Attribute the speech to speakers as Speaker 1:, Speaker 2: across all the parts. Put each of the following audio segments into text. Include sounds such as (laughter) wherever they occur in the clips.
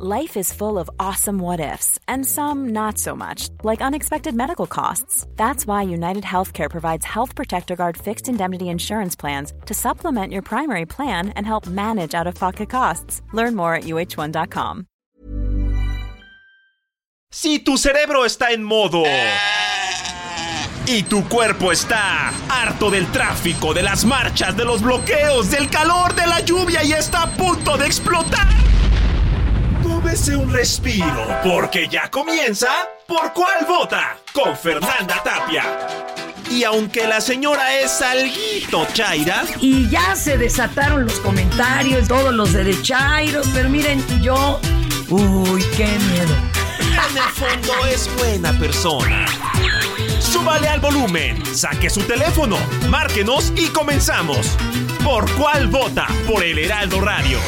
Speaker 1: Life is full of awesome what ifs, and some not so much, like unexpected medical costs. That's why United Healthcare provides Health Protector Guard fixed indemnity insurance plans to supplement your primary plan and help manage out of pocket costs. Learn more at uh1.com.
Speaker 2: Si tu cerebro está en modo. Y tu cuerpo está harto del tráfico, de las marchas, de los bloqueos, del calor, de la lluvia y está a punto de explotar. Tómese un respiro, porque ya comienza ¿Por cuál vota? Con Fernanda Tapia. Y aunque la señora es alguito chaira.
Speaker 3: Y ya se desataron los comentarios, todos los derechairos, pero miren, yo. Uy, qué miedo.
Speaker 2: En el fondo es buena persona. Súbale al volumen, saque su teléfono, márquenos y comenzamos. ¿Por cuál vota? Por el Heraldo Radio.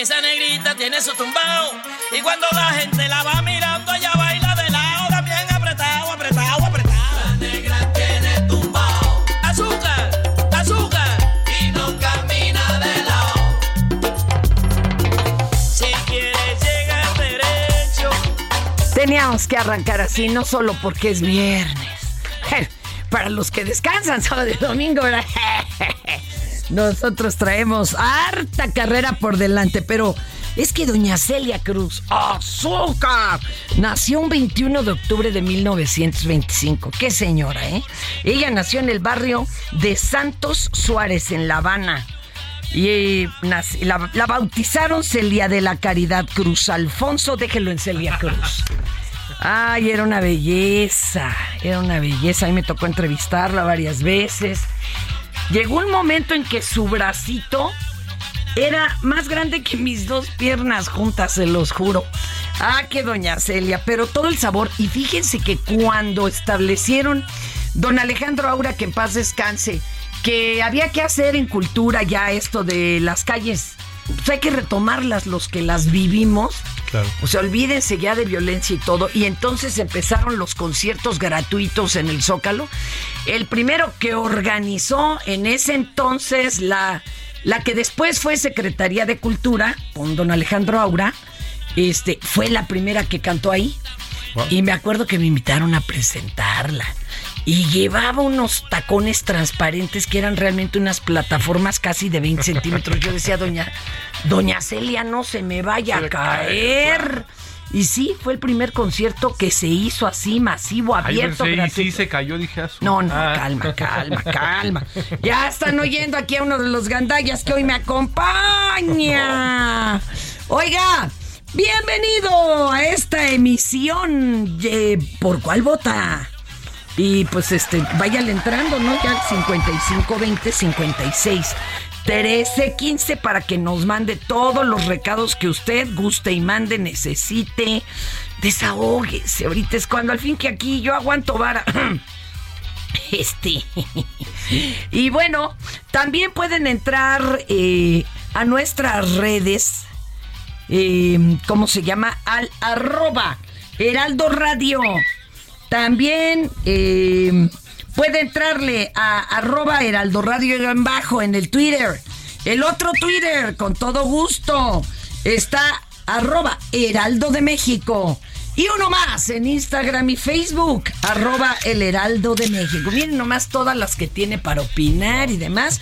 Speaker 4: Esa negrita tiene su tumbao. Y cuando la gente la va mirando, ella baila de lado, también apretado, apretado, apretado. La negra tiene tumbao. Azúcar, azúcar. Y no camina de lado. Si quieres llegar derecho.
Speaker 3: Teníamos que arrancar así, no solo porque es viernes. Para los que descansan sábado y domingo, ¿verdad? (laughs) Nosotros traemos harta carrera por delante, pero es que doña Celia Cruz, azúcar, nació un 21 de octubre de 1925. Qué señora, ¿eh? Ella nació en el barrio de Santos Suárez, en La Habana. Y eh, la, la bautizaron Celia de la Caridad Cruz. Alfonso, déjelo en Celia Cruz. Ay, era una belleza, era una belleza. A mí me tocó entrevistarla varias veces. Llegó un momento en que su bracito era más grande que mis dos piernas juntas, se los juro. Ah, que doña Celia, pero todo el sabor. Y fíjense que cuando establecieron don Alejandro Aura, que en paz descanse, que había que hacer en cultura ya esto de las calles, pues hay que retomarlas los que las vivimos.
Speaker 5: Claro.
Speaker 3: O sea, olvídense ya de violencia y todo. Y entonces empezaron los conciertos gratuitos en el Zócalo. El primero que organizó en ese entonces la, la que después fue Secretaría de Cultura, con don Alejandro Aura, este, fue la primera que cantó ahí.
Speaker 5: Wow.
Speaker 3: Y me acuerdo que me invitaron a presentarla. Y llevaba unos tacones transparentes que eran realmente unas plataformas casi de 20 centímetros. Yo decía, doña, doña Celia, no se me vaya a caer. Y sí, fue el primer concierto que se hizo así, masivo, abierto,
Speaker 5: pensé, y sí se cayó, dije, ah, su-
Speaker 3: No, no,
Speaker 5: Ah.
Speaker 3: calma, (laughs) calma, calma. Ya están oyendo aquí a uno de los gandallas que hoy me acompaña. Oiga, bienvenido a esta emisión ¿Por cuál vota? Y pues este, váyale entrando, ¿no? Ya 55 20 56 13 15 para que nos mande todos los recados que usted guste y mande, necesite. Desahóguese. Ahorita es cuando al fin que aquí yo aguanto vara. (clears throat) Este. (laughs) Y bueno, también pueden entrar eh, a nuestras redes. eh, ¿Cómo se llama? Al arroba Heraldo Radio. También eh, puede entrarle a arroba Heraldo Radio en bajo en el Twitter. El otro Twitter, con todo gusto, está arroba Heraldo de México. Y uno más en Instagram y Facebook, arroba el Heraldo de México. Miren nomás todas las que tiene para opinar y demás.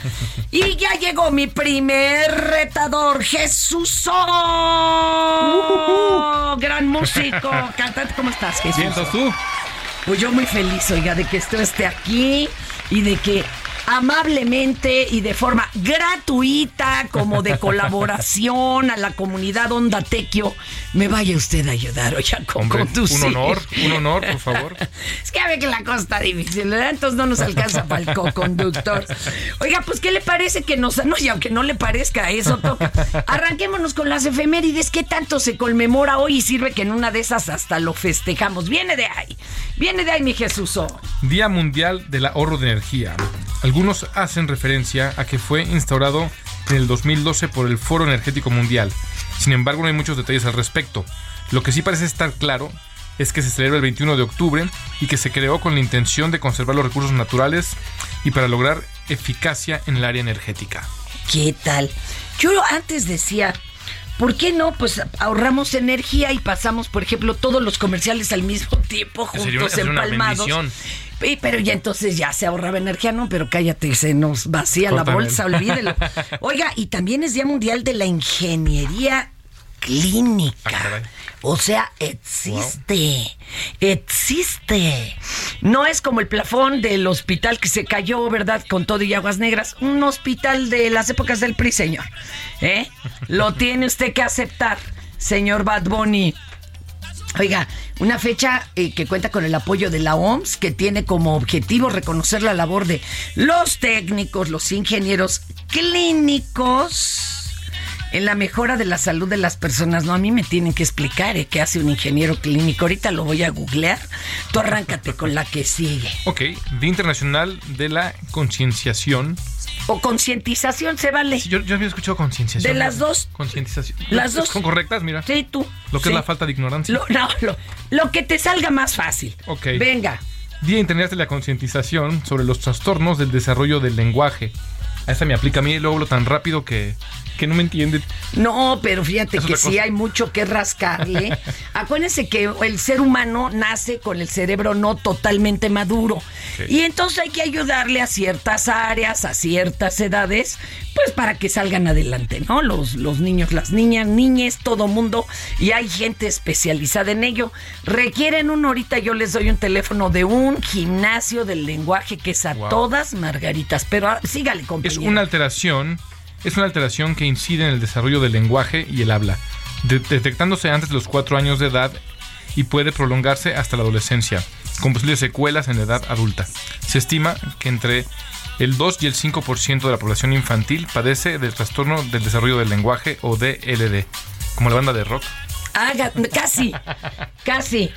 Speaker 3: Y ya llegó mi primer retador, Jesús. Gran músico, cantante. ¿Cómo estás, Jesús?
Speaker 5: ¿Sientas tú?
Speaker 3: Pues yo muy feliz, oiga, de que usted esté aquí y de que amablemente y de forma gratuita, como de colaboración a la comunidad Onda Tequio, me vaya usted a ayudar, oiga, con
Speaker 5: Hombre,
Speaker 3: conducir.
Speaker 5: un honor, un honor, por favor. (laughs)
Speaker 3: Es que ya ve que la cosa está difícil, ¿verdad? Entonces no nos alcanza para el co-conductor. Oiga, pues, ¿qué le parece que nos... No, y aunque no le parezca, eso toca. Arranquémonos con las efemérides. ¿Qué tanto se conmemora hoy y sirve que en una de esas hasta lo festejamos? Viene de ahí. Viene de ahí, mi Jesús.
Speaker 5: Día Mundial del Ahorro de Energía. Algunos hacen referencia a que fue instaurado en el 2012 por el Foro Energético Mundial. Sin embargo, no hay muchos detalles al respecto. Lo que sí parece estar claro es que se celebra el 21 de octubre y que se creó con la intención de conservar los recursos naturales y para lograr eficacia en el área energética.
Speaker 3: ¿Qué tal? Yo antes decía, ¿por qué no? Pues ahorramos energía y pasamos, por ejemplo, todos los comerciales al mismo tiempo juntos,
Speaker 5: sería una
Speaker 3: empalmados. Pero ya entonces ya se ahorraba energía, no, pero cállate, se nos vacía la bolsa, olvídelo. (laughs) Oiga, y también es Día Mundial de la Ingeniería Clínica.
Speaker 5: Ah.
Speaker 3: O sea, existe, existe. No es como el plafón del hospital que se cayó, ¿verdad? Con todo y aguas negras. Un hospital de las épocas del PRI, señor. ¿Eh? Lo tiene usted que aceptar, señor Bad Bunny. Oiga, una fecha eh, que cuenta con el apoyo de la OMS, que tiene como objetivo reconocer la labor de los técnicos, los ingenieros clínicos en la mejora de la salud de las personas. No, a mí me tienen que explicar eh, qué hace un ingeniero clínico. Ahorita lo voy a googlear. Tú arráncate con la que sigue.
Speaker 5: Ok, Día Internacional de la Concienciación.
Speaker 3: O concientización, se vale.
Speaker 5: Sí, yo, yo había escuchado concienciación.
Speaker 3: De las dos.
Speaker 5: Concientización.
Speaker 3: Las dos.
Speaker 5: ¿Son correctas? Mira.
Speaker 3: Sí, tú.
Speaker 5: Lo que
Speaker 3: Sí.
Speaker 5: es la falta de ignorancia.
Speaker 3: Lo, no, lo, lo que te salga más fácil.
Speaker 5: Ok.
Speaker 3: Venga.
Speaker 5: Día Internacional de la Concientización sobre los trastornos del desarrollo del lenguaje. A esta me aplica a mí, luego hablo tan rápido que, que no me entiende.
Speaker 3: No, pero fíjate
Speaker 5: Es
Speaker 3: que sí hay mucho que rascarle. (laughs) Acuérdense que el ser humano nace con el cerebro no totalmente maduro.
Speaker 5: Sí.
Speaker 3: Y entonces hay que ayudarle a ciertas áreas, a ciertas edades, pues para que salgan adelante, ¿no? Los, los niños, las niñas, niñes, todo mundo. Y hay gente especializada en ello. Requieren un, ahorita yo les doy un teléfono de un gimnasio del lenguaje que es a
Speaker 5: Wow.
Speaker 3: todas margaritas. Pero ah, sígale,
Speaker 5: Es
Speaker 3: compañero.
Speaker 5: una alteración, es una alteración que incide en el desarrollo del lenguaje y el habla, de- detectándose antes de los cuatro años de edad y puede prolongarse hasta la adolescencia, con posibles secuelas en la edad adulta. Se estima que entre el 2 y el 5% de la población infantil padece del trastorno del desarrollo del lenguaje o DLD, como la banda de rock.
Speaker 3: Haga, casi, casi.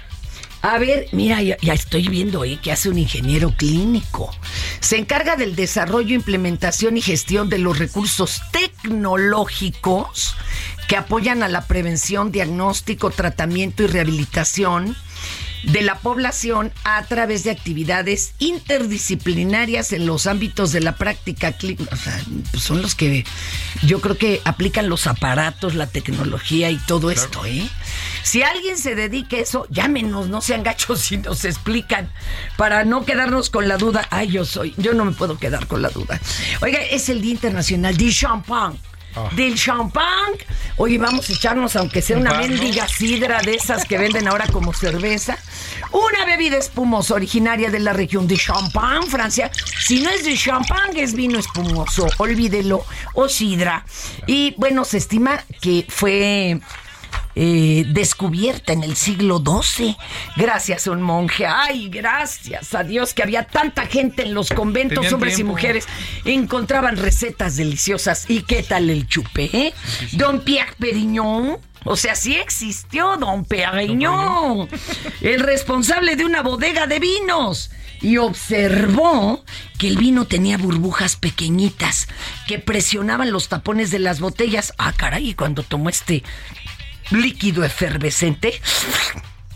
Speaker 3: A ver, mira, ya, estoy viendo ¿eh? que hace un ingeniero clínico. Se encarga del desarrollo, implementación y gestión de los recursos tecnológicos que apoyan a la prevención, diagnóstico, tratamiento y rehabilitación de la población a través de actividades interdisciplinarias en los ámbitos de la práctica clínica. O sea, pues son los que yo creo que aplican los aparatos, la tecnología y todo esto, ¿eh? Si alguien se dedica a eso, llámenos, no sean gachos (laughs) y nos explican para no quedarnos con la duda. Ay, yo soy, yo no me puedo quedar con la duda. Oiga, es el Día Internacional del Champán.
Speaker 5: Ah.
Speaker 3: Del champán. Oye, vamos a echarnos, aunque sea una mendiga sidra de esas que venden ahora como cerveza. Una bebida espumosa originaria de la región de Champagne, Francia. Si no es de champán, es vino espumoso, olvídelo, o sidra. Y bueno, se estima que fue eh, descubierta en el siglo XII, gracias a un monje. Ay, gracias a Dios que había tanta gente en los conventos,
Speaker 5: Tenían
Speaker 3: hombres y mujeres, encontraban recetas deliciosas. ¿Y qué tal el chupé? eh? Don Pierre Perignon. O sea, sí existió Don Perignon, el responsable de una bodega de vinos. Y observó que el vino tenía burbujas pequeñitas que presionaban los tapones de las botellas. Ah, caray, cuando tomó este líquido efervescente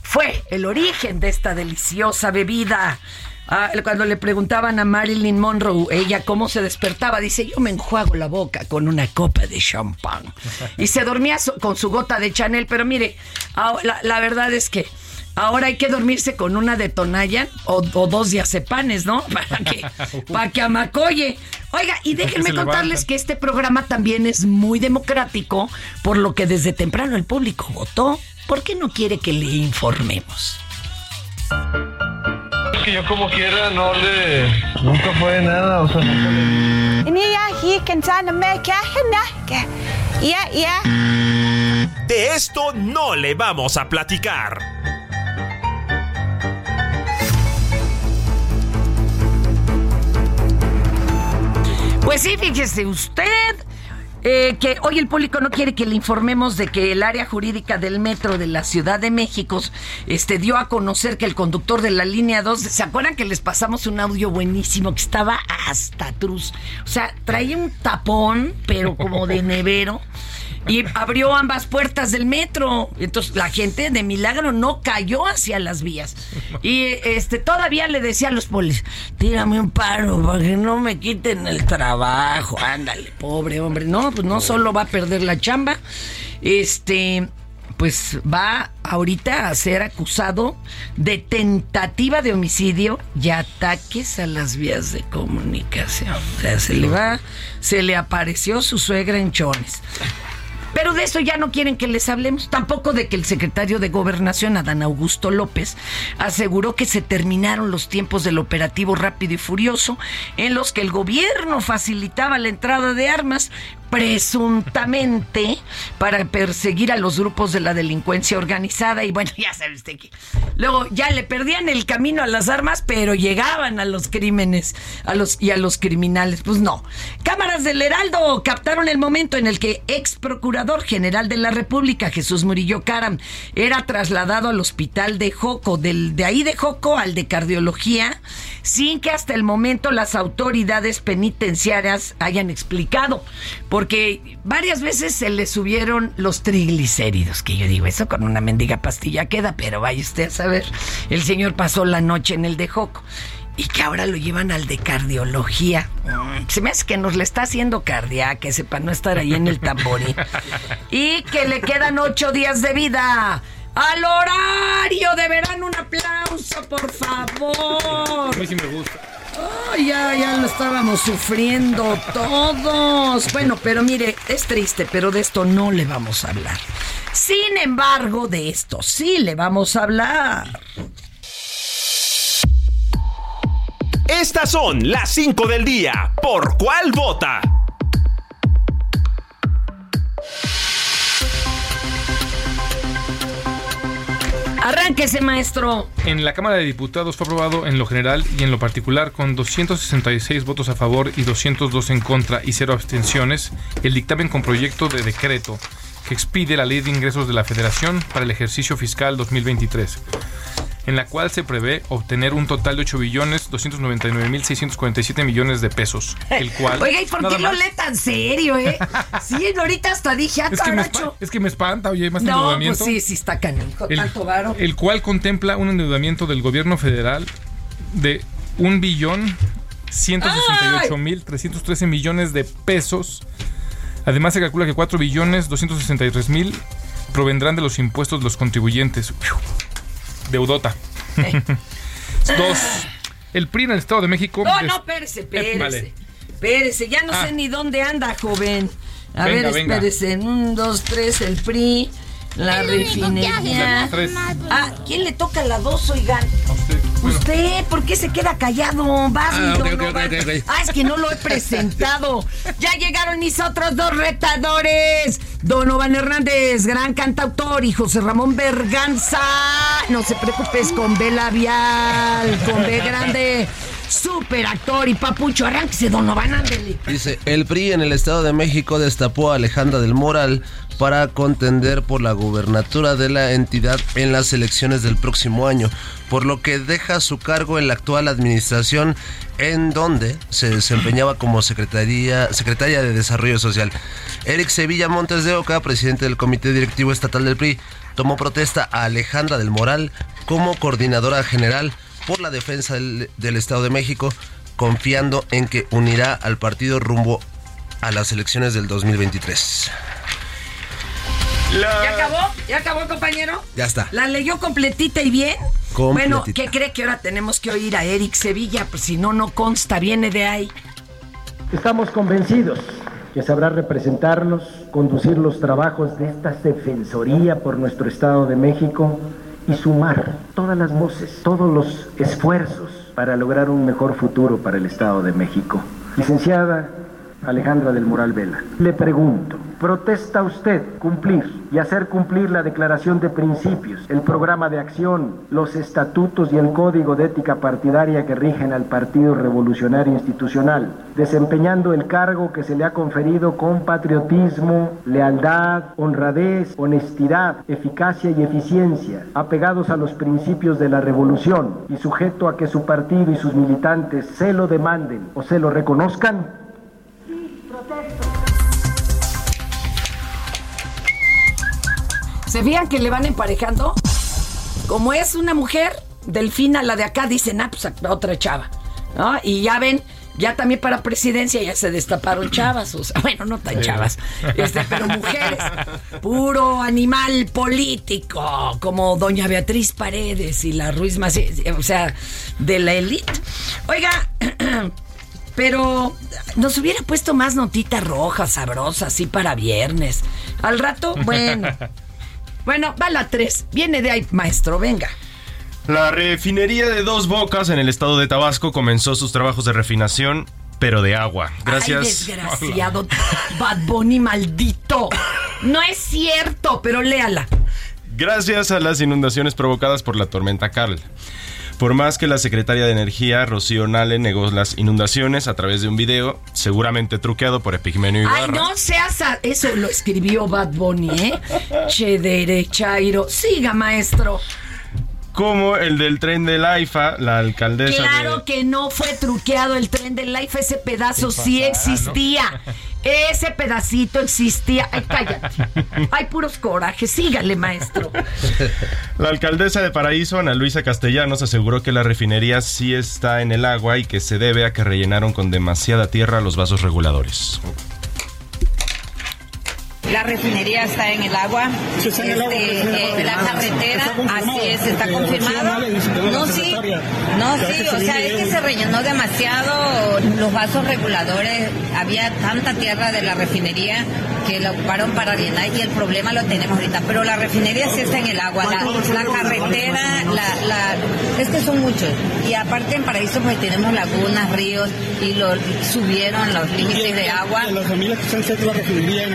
Speaker 3: fue el origen de esta deliciosa bebida. Ah, cuando le preguntaban a Marilyn Monroe, ella cómo se despertaba, dice, yo me enjuago la boca con una copa de champán. Y se dormía con su gota de Chanel, pero mire, ah, la verdad es que ahora hay que dormirse con una de Tonayan o, o dos diazepanes, ¿no? (laughs) Para que, para que amacoye. Oiga, y déjenme contarles que este programa también es muy democrático, por lo que desde temprano el público votó. ¿Por qué no quiere que le informemos?
Speaker 6: Es que yo como quiera no le... Nunca fue nada, o sea, nunca le...
Speaker 2: De esto no le vamos a platicar.
Speaker 3: Pues sí, fíjese usted eh, que hoy el público no quiere que le informemos de que el área jurídica del metro de la Ciudad de México este, dio a conocer que el conductor de la línea 2, ¿se acuerdan que les pasamos un audio buenísimo que estaba hasta truz? O sea, traía un tapón, pero como de (laughs) nevero. Y abrió ambas puertas del metro. Entonces la gente de milagro no cayó hacia las vías. Y este todavía le decía a los polis, tírame un paro para que no me quiten el trabajo. Ándale, pobre hombre. No, pues no solo va a perder la chamba, este pues va ahorita a ser acusado de tentativa de homicidio y ataques a las vías de comunicación. O sea, se le va, se le apareció su suegra en chones. Pero de eso ya no quieren que les hablemos. Tampoco de que el secretario de Gobernación, Adán Augusto López, aseguró que se terminaron los tiempos del operativo rápido y furioso en los que el gobierno facilitaba la entrada de armas presuntamente para perseguir a los grupos de la delincuencia organizada y bueno, (laughs) ya sabe usted que luego ya le perdían el camino a las armas, pero llegaban a los crímenes a los y a los criminales. Pues no. Cámaras del Heraldo captaron el momento en el que ex procurador general de la República, Jesús Murillo Caram, era trasladado al hospital de Joco, del, de ahí de Joco al de cardiología, sin que hasta el momento las autoridades penitenciarias hayan explicado porque varias veces se le subieron los triglicéridos, que yo digo, eso con una mendiga pastilla queda, pero vaya usted a saber, el señor pasó la noche en el de Joco y que ahora lo llevan al de cardiología. Mm, se me hace que nos le está haciendo cardíaca, que sepa no estar ahí en el tamborí. Y que le quedan ocho días de vida. Al horario de verano, un aplauso, por favor.
Speaker 5: A mí sí me gusta.
Speaker 3: Ya, ya lo estábamos sufriendo todos. Bueno, pero mire, es triste, pero de esto no le vamos a hablar. Sin embargo, de esto sí le vamos a hablar.
Speaker 2: Estas son las 5 del día. ¿Por cuál vota?
Speaker 3: Arránquese, maestro.
Speaker 5: En la Cámara de Diputados fue aprobado en lo general y en lo particular con 266 votos a favor y 202 en contra y cero abstenciones el dictamen con proyecto de decreto que expide la Ley de Ingresos de la Federación para el ejercicio fiscal 2023 en la cual se prevé obtener un total de 8 billones 299 mil 647 millones de pesos, el (laughs) cual
Speaker 3: Oiga, ¿y por qué lo lee tan serio, eh? (laughs) Sí, ahorita hasta dije, ah,
Speaker 5: es que, me es que me espanta, oye, más
Speaker 3: No,
Speaker 5: endeudamiento.
Speaker 3: pues sí, sí está canijo,
Speaker 5: el,
Speaker 3: tanto varo.
Speaker 5: el cual contempla un endeudamiento del gobierno federal de un billón 168 mil 313 millones de pesos. Además se calcula que 4 billones 263 mil provendrán de los impuestos de los contribuyentes. Deudota. Dos. El PRI en el Estado de México.
Speaker 3: No,
Speaker 5: des-
Speaker 3: no, espérese,
Speaker 5: Eh,
Speaker 3: espérese.
Speaker 5: vale.
Speaker 3: Espérese, ya no
Speaker 5: Ah.
Speaker 3: sé ni dónde anda, joven. A
Speaker 5: Venga,
Speaker 3: ver,
Speaker 5: venga.
Speaker 3: espérese. Un, dos, tres, el PRI, la refinería.
Speaker 5: Tres.
Speaker 3: Ah, ¿quién le toca la dos, oigan?
Speaker 5: Usted.
Speaker 3: ¿por qué se queda callado? Vas,
Speaker 7: Ah,
Speaker 3: mi
Speaker 7: ok,
Speaker 3: don
Speaker 7: ok,
Speaker 3: Omar.
Speaker 7: ok, ok.
Speaker 3: Ah, es que no lo he presentado. (laughs) Ya llegaron mis otros dos retadores. Donovan Hernández, gran cantautor, y José Ramón Berganza. No se preocupes, con B labial, con B grande. Super actor y papucho. Arránquese, Donovan, ándele.
Speaker 7: Dice, el PRI en el Estado de México destapó a Alejandra del Moral para contender por la gubernatura de la entidad en las elecciones del próximo año, por lo que deja su cargo en la actual administración en donde se desempeñaba como secretaria de Desarrollo Social. Eric Sevilla Montes de Oca, presidente del Comité Directivo Estatal del PRI, tomó protesta a Alejandra del Moral como coordinadora general por la defensa del, del Estado de México, confiando en que unirá al partido rumbo a las elecciones del 2023.
Speaker 3: ¿Ya acabó? ¿Ya acabó, compañero?
Speaker 7: Ya está.
Speaker 3: ¿La leyó completita y bien?
Speaker 7: Completita.
Speaker 3: Bueno, ¿qué cree que ahora tenemos que oír a Eric Sevilla? Pues si no, no consta, viene de ahí.
Speaker 8: Estamos convencidos que sabrá representarnos, conducir los trabajos de esta Defensoría por nuestro Estado de México y sumar todas las voces, todos los esfuerzos para lograr un mejor futuro para el Estado de México. Licenciada Alejandra del Moral Vela, le pregunto, ¿protesta usted cumplir y hacer cumplir la declaración de principios, el programa de acción, los estatutos y el código de ética partidaria que rigen al Partido Revolucionario Institucional, desempeñando el cargo que se le ha conferido con patriotismo, lealtad, honradez, honestidad, eficacia y eficiencia, apegados a los principios de la revolución y sujeto a que su partido y sus militantes se lo demanden o se lo reconozcan?
Speaker 3: ¿Se fijan que le van emparejando? Como es una mujer, Delfina, la de acá, dicen, ah, pues otra chava. ¿no? Y ya ven, ya también para presidencia ya se destaparon chavas, o sea, bueno, no tan chavas, este, pero mujeres, puro animal político, como doña Beatriz Paredes y la Ruiz Macías, o sea, de la élite. Oiga, (clears throat) pero nos hubiera puesto más notitas rojas, sabrosas, así para viernes. Al rato, (laughs) bueno. Bueno, va la tres. Viene de ahí, maestro, venga.
Speaker 9: La refinería de Dos Bocas en el estado de Tabasco comenzó sus trabajos de refinación, pero de agua. Gracias.
Speaker 3: Ay, desgraciado. Bad Bunny maldito. No es cierto, pero léala.
Speaker 9: Gracias a las inundaciones provocadas por la tormenta Carl. Por más que la secretaria de Energía, Rocío Nale, negó las inundaciones a través de un video, seguramente truqueado por Epigmenio Ibarra.
Speaker 3: Ay, no seas... a- Eso lo escribió Bad Bunny, ¿eh? Che derechairo. Siga, maestro.
Speaker 9: Como el del tren del AIFA, la alcaldesa
Speaker 3: Claro
Speaker 9: de...
Speaker 3: que no fue truqueado el tren del life, ese pedazo sí existía. Ese pedacito existía. Ay, cállate. (laughs) Hay puros corajes. Sígale, maestro.
Speaker 9: La alcaldesa de Paraíso, Ana Luisa Castellanos, aseguró que la refinería sí está en el agua y que se debe a que rellenaron con demasiada tierra los vasos reguladores.
Speaker 10: La refinería está en el agua. Este, eh, la carretera, así es, está confirmado. No, sí, no, sí, o sea, es que se rellenó demasiado los vasos reguladores. Había tanta tierra de la refinería que la ocuparon para llenar y el problema lo tenemos ahorita. Pero la refinería sí está en el agua. La, la carretera, la, la, es que son muchos. Y aparte en Paraíso pues tenemos lagunas, ríos y lo subieron los límites de agua.
Speaker 11: Las familias que están cerca de la refinería en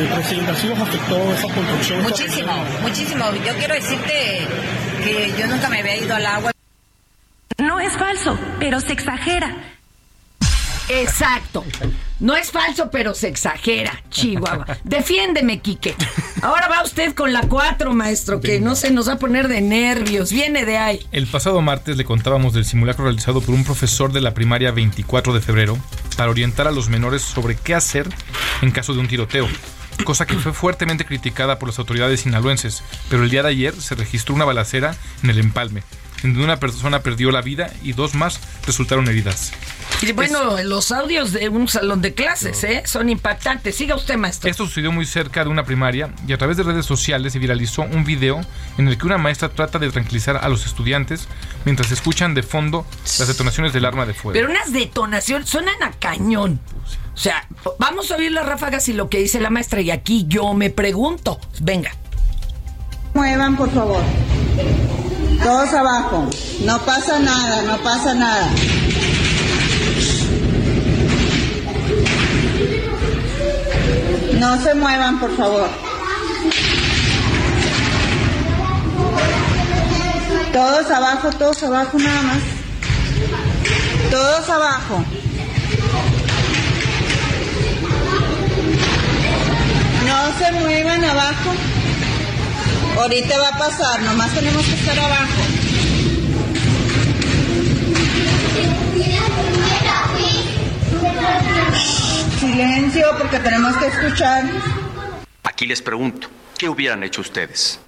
Speaker 11: el presidente, ¿así los afectó esa construcción? esa
Speaker 10: Muchísimo, muchísimo. Yo quiero decirte que yo nunca me había ido al agua.
Speaker 12: No es falso, pero se exagera.
Speaker 3: Exacto. No es falso, pero se exagera, Chihuahua. (laughs) Defiéndeme, Quique. Ahora va usted con la 4, maestro, que no se nos va a poner de nervios. Viene de ahí.
Speaker 5: El pasado martes le contábamos del simulacro realizado por un profesor de la primaria 24 de febrero para orientar a los menores sobre qué hacer en caso de un tiroteo, cosa que fue fuertemente criticada por las autoridades sinaloenses, pero el día de ayer se registró una balacera en el empalme, en donde una persona perdió la vida y dos más resultaron heridas.
Speaker 3: Y bueno, los audios de un salón de clases, ¿eh? Son impactantes. Siga usted, maestro.
Speaker 5: Esto sucedió muy cerca de una primaria y a través de redes sociales se viralizó un video en el que una maestra trata de tranquilizar a los estudiantes mientras escuchan de fondo las detonaciones del arma de fuego.
Speaker 3: Pero unas detonaciones suenan a cañón. O sea, vamos a oír las ráfagas y lo que dice la maestra. Y aquí yo me pregunto. Venga.
Speaker 13: Muevan, por favor. Todos abajo. No pasa nada, no pasa nada. No se muevan, por favor. Todos abajo, todos abajo nada más. Todos abajo. No se muevan abajo. Ahorita va a pasar, nomás tenemos que estar abajo. Silencio porque tenemos que escuchar.
Speaker 14: Aquí les pregunto, ¿qué hubieran hecho ustedes?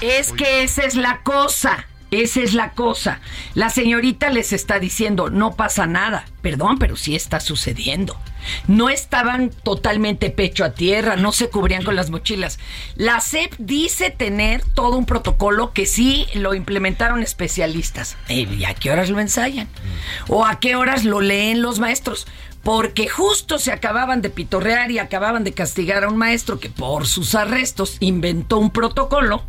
Speaker 3: Es que esa es la cosa. Esa es la cosa. La señorita les está diciendo, no pasa nada. Perdón, pero sí está sucediendo. No estaban totalmente pecho a tierra, no se cubrían con las mochilas. La SEP dice tener todo un protocolo que sí lo implementaron especialistas. Eh, ¿Y a qué horas lo ensayan? ¿O a qué horas lo leen los maestros? Porque justo se acababan de pitorrear y acababan de castigar a un maestro que por sus arrestos inventó un protocolo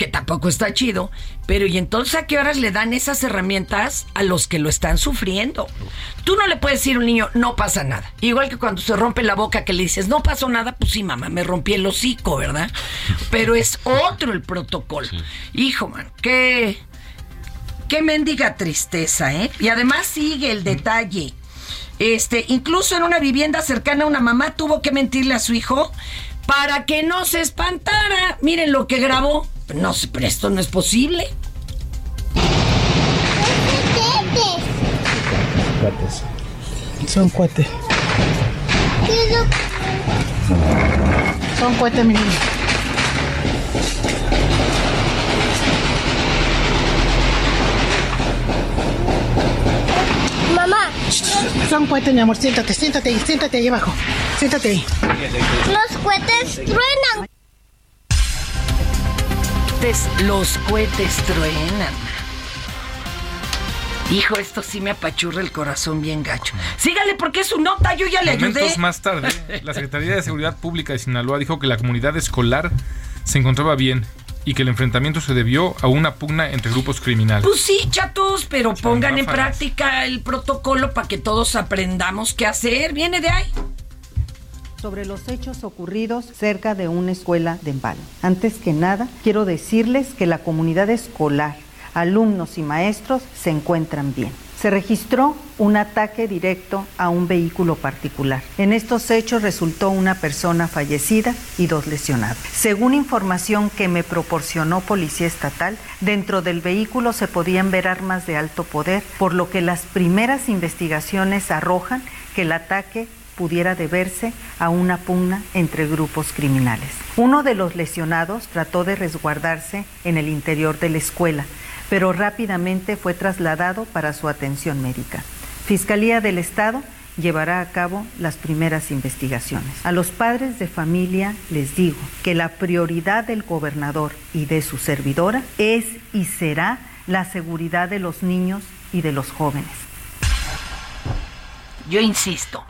Speaker 3: que tampoco está chido, pero ¿y entonces a qué horas le dan esas herramientas a los que lo están sufriendo? Tú no le puedes decir a un niño, no pasa nada. Igual que cuando se rompe la boca que le dices, no pasó nada, pues sí, mamá, me rompí el hocico, ¿verdad? Pero es otro el protocolo. Hijo, man, qué, qué mendiga tristeza, ¿eh? Y además sigue el detalle. Este, incluso en una vivienda cercana una mamá tuvo que mentirle a su hijo para que no se espantara. Miren lo que grabó. No, sé, pero esto no es posible.
Speaker 11: Cuates. Son cuates.
Speaker 15: Son cohetes, mi niño.
Speaker 11: Mamá. Son cohetes, mi amor. Siéntate, siéntate ahí, siéntate ahí abajo. Siéntate ahí.
Speaker 16: Los cohetes truenan.
Speaker 3: Cohetes- los cohetes truenan. Hijo, esto sí me apachurra el corazón bien gacho. Sígale porque es su nota, yo ya le ayudé.
Speaker 5: Momentos más tarde, la Secretaría de Seguridad Pública de Sinaloa dijo que la comunidad escolar se encontraba bien y que el enfrentamiento se debió a una pugna entre grupos criminales.
Speaker 3: Pues sí, chatos, pero pongan en práctica el protocolo para que todos aprendamos qué hacer. Viene de ahí.
Speaker 15: Sobre los hechos ocurridos cerca de una escuela de Empalme. Antes que nada, quiero decirles que la comunidad escolar, alumnos y maestros se encuentran bien. Se registró un ataque directo a un vehículo particular. En estos hechos resultó una persona fallecida y dos lesionados. Según información que me proporcionó Policía Estatal, dentro del vehículo se podían ver armas de alto poder, por lo que las primeras investigaciones arrojan que el ataque pudiera deberse a una pugna entre grupos criminales. Uno de los lesionados trató de resguardarse en el interior de la escuela, pero rápidamente fue trasladado para su atención médica. Fiscalía del Estado llevará a cabo las primeras investigaciones. A los padres de familia les digo que la prioridad del gobernador y de su servidora es y será la seguridad de los niños y de los jóvenes.
Speaker 3: Yo insisto.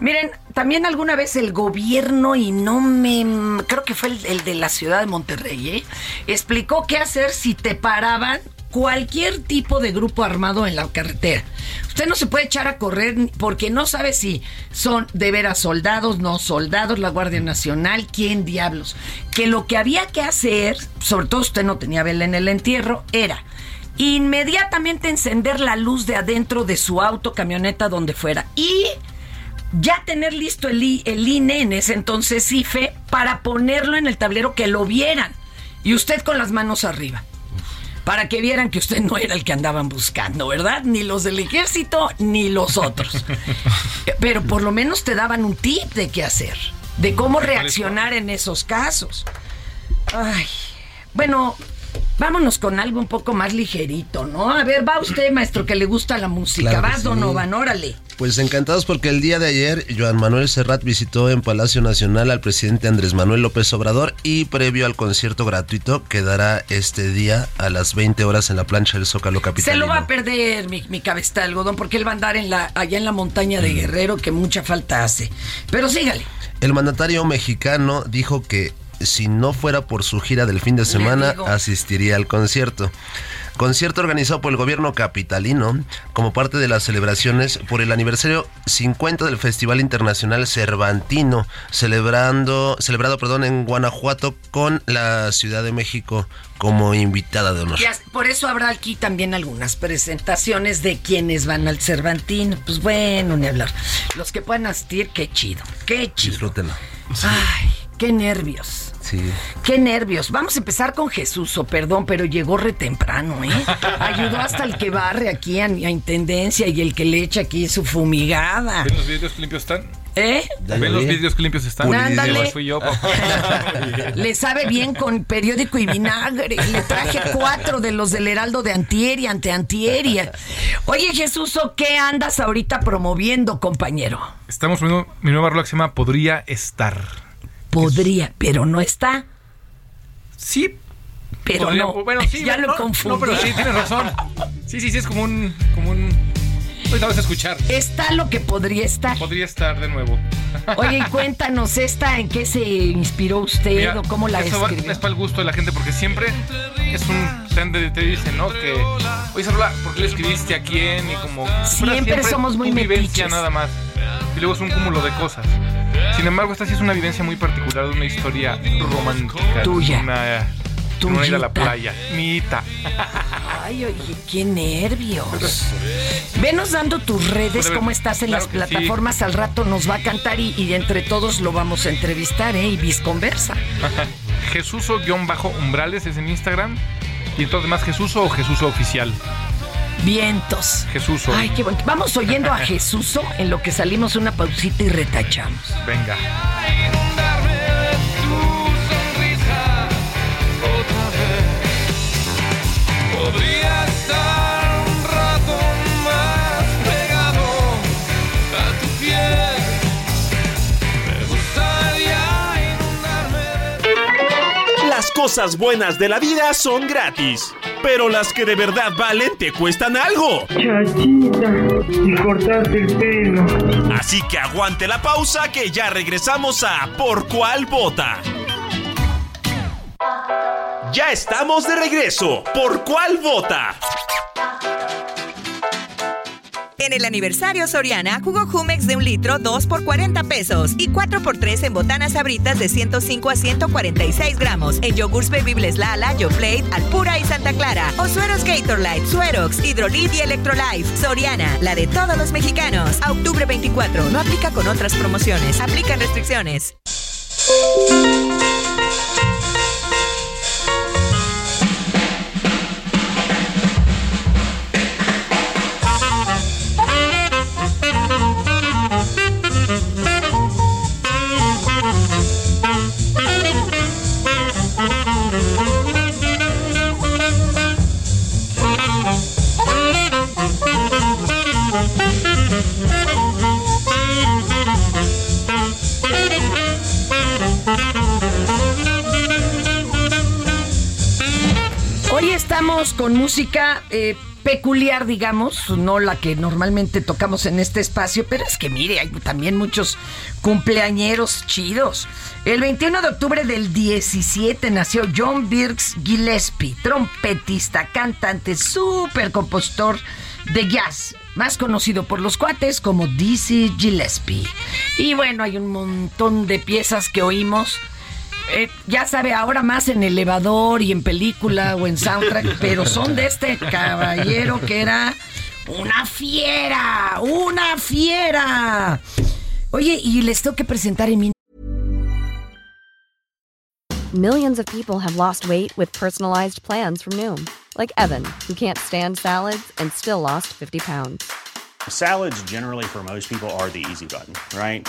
Speaker 3: Miren, también alguna vez el gobierno, y no me. Creo que fue el, de la ciudad de Monterrey, ¿eh? explicó qué hacer si te paraban cualquier tipo de grupo armado en la carretera. Usted no se puede echar a correr porque no sabe si son de veras soldados, no soldados, la Guardia Nacional, quién diablos. Que lo que había que hacer, sobre todo usted no tenía vela en el entierro, era inmediatamente encender la luz de adentro de su auto, camioneta, donde fuera. Y ya tener listo el, el INE en ese entonces IFE para ponerlo en el tablero que lo vieran. Y usted con las manos arriba. Para que vieran que usted no era el que andaban buscando, ¿verdad? Ni los del ejército, ni los otros. (laughs) Pero por lo menos te daban un tip de qué hacer. De cómo reaccionar en esos casos. Ay. Bueno, vámonos con algo un poco más ligerito, ¿no? A ver, va usted, maestro, que le gusta la música.
Speaker 7: Claro
Speaker 3: Vas,
Speaker 7: sí.
Speaker 3: Donovan, órale.
Speaker 7: Pues encantados porque el día de ayer Joan Manuel Serrat visitó en Palacio Nacional al presidente Andrés Manuel López Obrador y previo al concierto gratuito que dará este día a las 20 horas en la plancha del Zócalo
Speaker 3: Se
Speaker 7: Capitalino.
Speaker 3: lo va a perder mi, mi cabeza de algodón porque él va a andar en la, allá en la montaña
Speaker 7: Mm.
Speaker 3: de Guerrero que mucha falta hace. Pero sígale.
Speaker 7: El mandatario mexicano dijo que si no fuera por su gira del fin de semana, asistiría al concierto. Concierto organizado por el gobierno capitalino como parte de las celebraciones por el aniversario 50 del Festival Internacional Cervantino, celebrando, celebrado perdón, en Guanajuato con la Ciudad de México como invitada de honor.
Speaker 3: Ya, por eso habrá aquí también algunas presentaciones de quienes van al Cervantino. Pues bueno, ni hablar. Los que puedan asistir, qué chido. Qué chido.
Speaker 7: Disfrútenlo.
Speaker 3: Ay, qué nervios.
Speaker 7: Sí.
Speaker 3: Qué nervios. Vamos a empezar con Jesús, o perdón, pero llegó re temprano, ¿eh? (laughs) Ayudó hasta el que barre aquí a, a Intendencia y el que le echa aquí su fumigada.
Speaker 5: ¿Ven los vidrios que limpios están?
Speaker 3: ¿Eh?
Speaker 5: ¿Ven los vidrios que limpios están?
Speaker 3: Ándale.
Speaker 5: Fui yo. (laughs)
Speaker 3: Le sabe bien con periódico y vinagre. Le traje cuatro de los del Heraldo de Antieri, ante Antieri. Oye, Jesús, ¿o ¿qué andas ahorita promoviendo, compañero?
Speaker 5: Estamos poniendo mi nueva rola que se llama Podría Estar.
Speaker 3: Podría, pero no está.
Speaker 5: Sí.
Speaker 3: Pero
Speaker 5: Podría-
Speaker 3: no.
Speaker 5: Bueno, sí. (laughs)
Speaker 3: ya
Speaker 5: no,
Speaker 3: lo confundí.
Speaker 5: No, pero sí, tienes razón. Sí, sí, sí, es como un... Como un... Vas a escuchar.
Speaker 3: Está lo que podría estar.
Speaker 5: Podría estar de nuevo.
Speaker 3: Oye, y cuéntanos esta, ¿en qué se inspiró usted
Speaker 5: Mira,
Speaker 3: o cómo la
Speaker 5: eso va-
Speaker 3: escribió?
Speaker 5: es para el gusto de la gente porque siempre es un te, te dicen, ¿no? Que oye esa rola, ¿por qué le escribiste a quién? Y como
Speaker 3: Siempre somos muy metiches.
Speaker 5: nada más. Y luego es un cúmulo de cosas. Sin embargo, esta sí es una vivencia muy particular de una historia romántica.
Speaker 3: Tuya.
Speaker 5: Una, una ida a la playa. Mita.
Speaker 3: Ay, oye, qué nervios. Venos dando tus redes,
Speaker 5: ver,
Speaker 3: cómo estás en
Speaker 5: claro
Speaker 3: las
Speaker 5: sí.
Speaker 3: plataformas. Al rato nos va a cantar y, y entre todos lo vamos a entrevistar, ¿eh? Y visconversa. (laughs)
Speaker 5: Jesuso-umbrales es en Instagram. Y entonces más Jesuso o Jesuso oficial.
Speaker 3: Vientos.
Speaker 5: Jesús.
Speaker 3: Ay, qué bueno. Vamos oyendo a (laughs) Jesús en lo que salimos una pausita y retachamos.
Speaker 5: Venga.
Speaker 6: Podría estar un rato más pegado a tu piel. Me gustaría inundarme.
Speaker 2: Las cosas buenas de la vida son gratis pero las que de verdad valen te cuestan algo.
Speaker 17: Chachita, y cortaste el pelo.
Speaker 2: Así que aguante la pausa que ya regresamos a Por cuál vota. Ya estamos de regreso. ¿Por cuál vota?
Speaker 18: En el aniversario Soriana, jugo Jumex de un litro, 2 por 40 pesos. Y 4 por 3 en botanas abritas de 105 a 146 gramos. En yogurts bebibles Lala, Yoplait, Alpura y Santa Clara. O sueros Gatorlight, Suerox, Hidrolit y Electrolife. Soriana, la de todos los mexicanos. A octubre 24. No aplica con otras promociones. Aplican restricciones.
Speaker 3: Música eh, peculiar, digamos, no la que normalmente tocamos en este espacio, pero es que mire, hay también muchos cumpleañeros chidos. El 21 de octubre del 17 nació John Birks Gillespie, trompetista, cantante, súper compositor de jazz, más conocido por los cuates como Dizzy Gillespie. Y bueno, hay un montón de piezas que oímos. Eh, ya sabe, ahora más en elevador y en película o en soundtrack, (laughs) pero son de este caballero que era una fiera, una fiera. Oye, y les tengo que presentar en mi
Speaker 19: Millions of people have lost weight with personalized plans from Noom, like Evan, who can't stand salads and still lost 50 pounds.
Speaker 20: Salads, generally, for most people, are the easy button, right?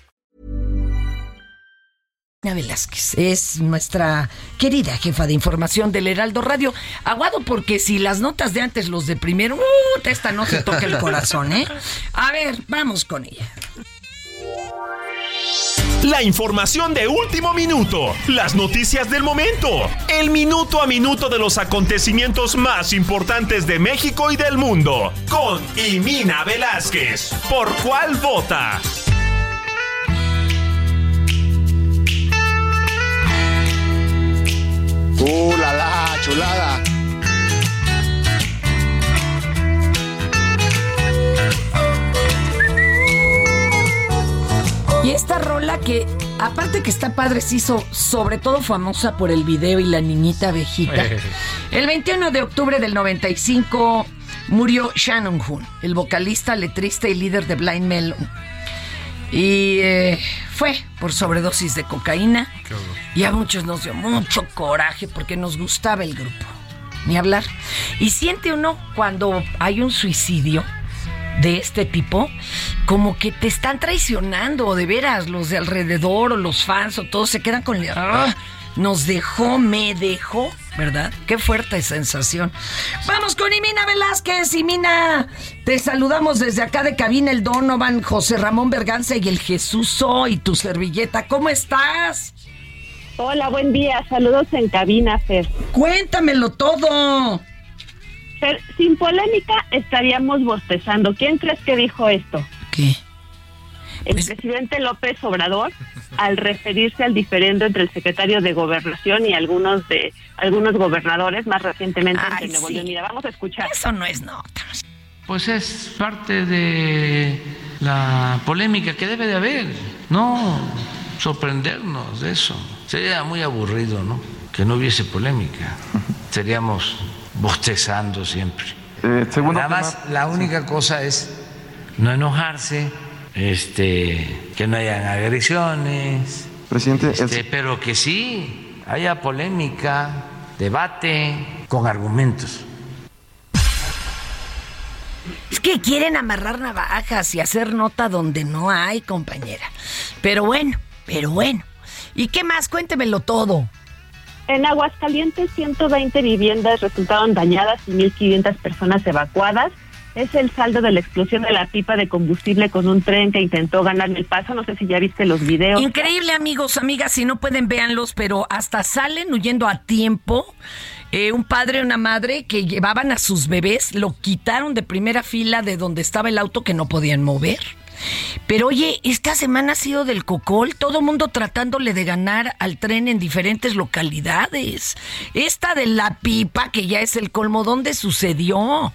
Speaker 3: Ana Velázquez es nuestra querida jefa de información del Heraldo Radio. Aguado porque si las notas de antes los deprimieron, uh, esta no se toca el corazón, ¿eh? A ver, vamos con ella.
Speaker 2: La información de último minuto, las noticias del momento, el minuto a minuto de los acontecimientos más importantes de México y del mundo, con Imina Velázquez. ¿Por cuál vota?
Speaker 21: ¡Uh, la, la, chulada!
Speaker 3: Y esta rola que, aparte que está padre, se hizo sobre todo famosa por el video y la niñita abejita. El 21 de octubre del 95 murió Shannon Hoon, el vocalista, letrista y líder de Blind Melon. Y eh, fue por sobredosis de cocaína. Y a muchos nos dio mucho coraje porque nos gustaba el grupo. Ni hablar. Y siente uno cuando hay un suicidio de este tipo, como que te están traicionando, de veras, los de alrededor, o los fans, o todos se quedan con... ¡Ah! Nos dejó, me dejó, ¿verdad? Qué fuerte sensación. Vamos con Imina Velázquez. Imina, te saludamos desde acá de cabina el Donovan, José Ramón Berganza y el Jesús y tu servilleta. ¿Cómo estás?
Speaker 22: Hola, buen día. Saludos en cabina, Fer.
Speaker 3: Cuéntamelo todo.
Speaker 22: Fer, sin polémica estaríamos bostezando. ¿Quién crees que dijo esto?
Speaker 3: ¿Qué?
Speaker 22: El presidente López Obrador, al referirse al diferendo entre el secretario de Gobernación y algunos de algunos gobernadores, más recientemente
Speaker 3: Ay,
Speaker 22: en Nuevo
Speaker 3: sí.
Speaker 22: León. Mira, vamos a escuchar.
Speaker 3: Eso no es nota.
Speaker 23: Pues es parte de la polémica que debe de haber, no sorprendernos de eso. Sería muy aburrido, ¿no? Que no hubiese polémica. Estaríamos bostezando siempre. Nada más, la única cosa es no enojarse, este, que no hayan agresiones,
Speaker 24: Presidente,
Speaker 23: este, pero que sí haya polémica, debate con argumentos.
Speaker 3: Es que quieren amarrar navajas y hacer nota donde no hay, compañera. Pero bueno, pero bueno. ¿Y qué más? Cuéntemelo todo.
Speaker 22: En Aguascalientes, 120 viviendas resultaron dañadas y 1.500 personas evacuadas. Es el saldo de la explosión de la pipa de combustible con un tren que intentó ganar el paso. No sé si ya viste los videos.
Speaker 3: Increíble, amigos, amigas. Si no pueden, véanlos, pero hasta salen huyendo a tiempo. Eh, un padre y una madre que llevaban a sus bebés, lo quitaron de primera fila de donde estaba el auto que no podían mover. Pero oye, esta semana ha sido del cocol, todo mundo tratándole de ganar al tren en diferentes localidades. Esta de la pipa, que ya es el colmo, ¿dónde sucedió?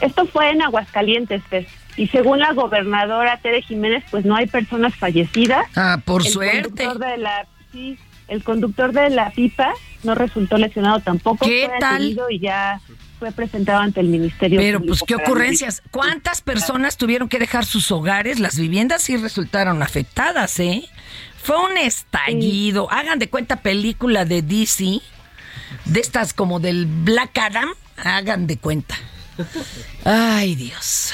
Speaker 22: Esto fue en Aguascalientes, Fer. Y según la gobernadora Tere Jiménez, pues no hay personas fallecidas.
Speaker 3: Ah, por
Speaker 22: el
Speaker 3: suerte.
Speaker 22: Conductor de la, sí, el conductor de la pipa no resultó lesionado tampoco.
Speaker 3: ¿Qué
Speaker 22: fue
Speaker 3: tal?
Speaker 22: Y ya fue presentado ante el Ministerio
Speaker 3: Pero pues qué ocurrencias. ¿Cuántas personas tuvieron que dejar sus hogares? Las viviendas sí resultaron afectadas, ¿eh? Fue un estallido. Hagan de cuenta película de DC, de estas como del Black Adam. Hagan de cuenta. Ay, Dios.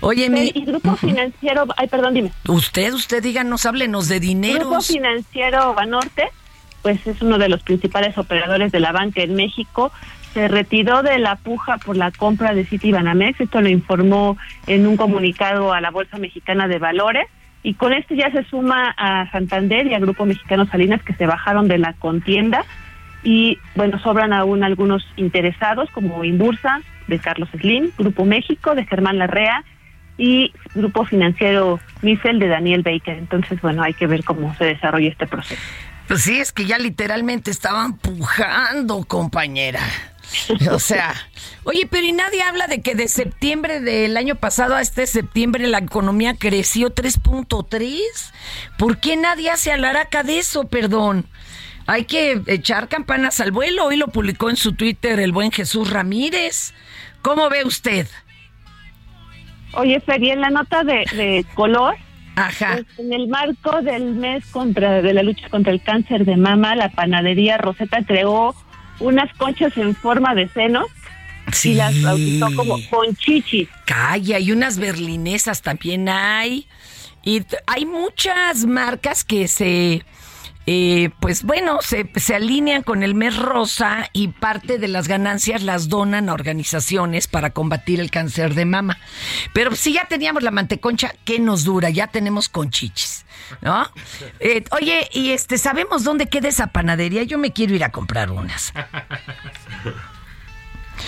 Speaker 3: Oye, mi...
Speaker 22: Y Grupo Financiero, ay, perdón, dime.
Speaker 3: Usted, usted díganos, háblenos de
Speaker 22: Grupo
Speaker 3: dineros.
Speaker 22: Financiero Banorte, pues es uno de los principales operadores de la banca en México. Se retiró de la puja por la compra de City Banamex. Esto lo informó en un comunicado a la Bolsa Mexicana de Valores. Y con esto ya se suma a Santander y a Grupo Mexicano Salinas que se bajaron de la contienda. Y bueno, sobran aún algunos interesados como Inbursa de Carlos Slim, Grupo México de Germán Larrea y Grupo Financiero Mifel de Daniel Baker. Entonces, bueno, hay que ver cómo se desarrolla este proceso.
Speaker 3: Pues sí, es que ya literalmente estaban pujando, compañera. (laughs) O sea, oye, pero y nadie habla de que de septiembre del año pasado a este septiembre la economía creció 3.3. ¿Por qué nadie hace alaraca de eso, perdón? Hay que echar campanas al vuelo. Hoy lo publicó en su Twitter el buen Jesús Ramírez. ¿Cómo ve usted?
Speaker 22: Oye, Feri, en la nota de, de color,
Speaker 3: Ajá.
Speaker 22: pues, en el marco del mes contra de la lucha contra el cáncer de mama, la panadería Rosetta creó unas conchas en forma de seno y las bautizó como conchichis.
Speaker 3: Calla, hay unas berlinesas también hay. Y hay muchas marcas que se, eh, pues bueno, se, se alinean con el mes rosa y parte de las ganancias las donan a organizaciones para combatir el cáncer de mama. Pero si ya teníamos la manteconcha, ¿qué nos dura? Ya tenemos conchichis, ¿no? (laughs) Eh, oye, y este, ¿sabemos dónde queda esa panadería? Yo me quiero ir a comprar unas.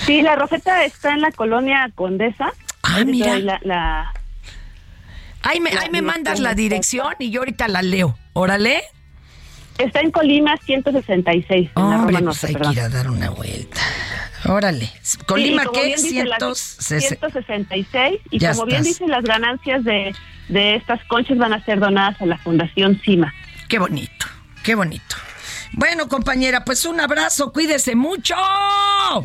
Speaker 22: Sí, la Rosetta está en la colonia Condesa.
Speaker 3: Ah, mira.
Speaker 22: La, la-
Speaker 3: Ahí me,
Speaker 22: La
Speaker 3: ahí me mandas la dirección y yo ahorita la leo. Órale.
Speaker 22: Está en Colima 166. en la
Speaker 3: Hombre,
Speaker 22: Roma
Speaker 3: pues hay que ir a dar una vuelta. Órale. Colima,
Speaker 22: Sí,
Speaker 3: ¿qué?
Speaker 22: bien dice, las
Speaker 3: 160.
Speaker 22: 166. Y
Speaker 3: Ya
Speaker 22: como bien
Speaker 3: estás.
Speaker 22: dicen, las ganancias de, de estas conchas van a ser donadas a la Fundación CIMA.
Speaker 3: Qué bonito, qué bonito. Bueno, compañera, pues un abrazo, cuídese mucho.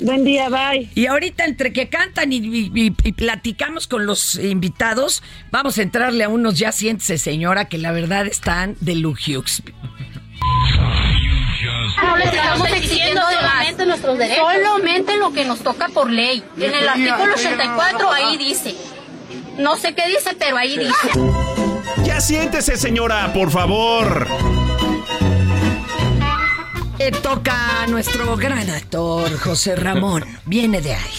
Speaker 22: Buen día, bye.
Speaker 3: Y ahorita entre que cantan y, y- y- y platicamos con los invitados, vamos a entrarle a unos ya siéntese, señora, que la verdad están de lujiux.
Speaker 25: No les estamos exigiendo solamente nuestros derechos. Solamente lo que nos toca por ley. En el artículo 84 ahí dice. No sé qué dice, pero ahí dice.
Speaker 2: Ya siéntese, señora, por favor.
Speaker 3: Le toca a nuestro gran actor, José Ramón. Viene de ahí.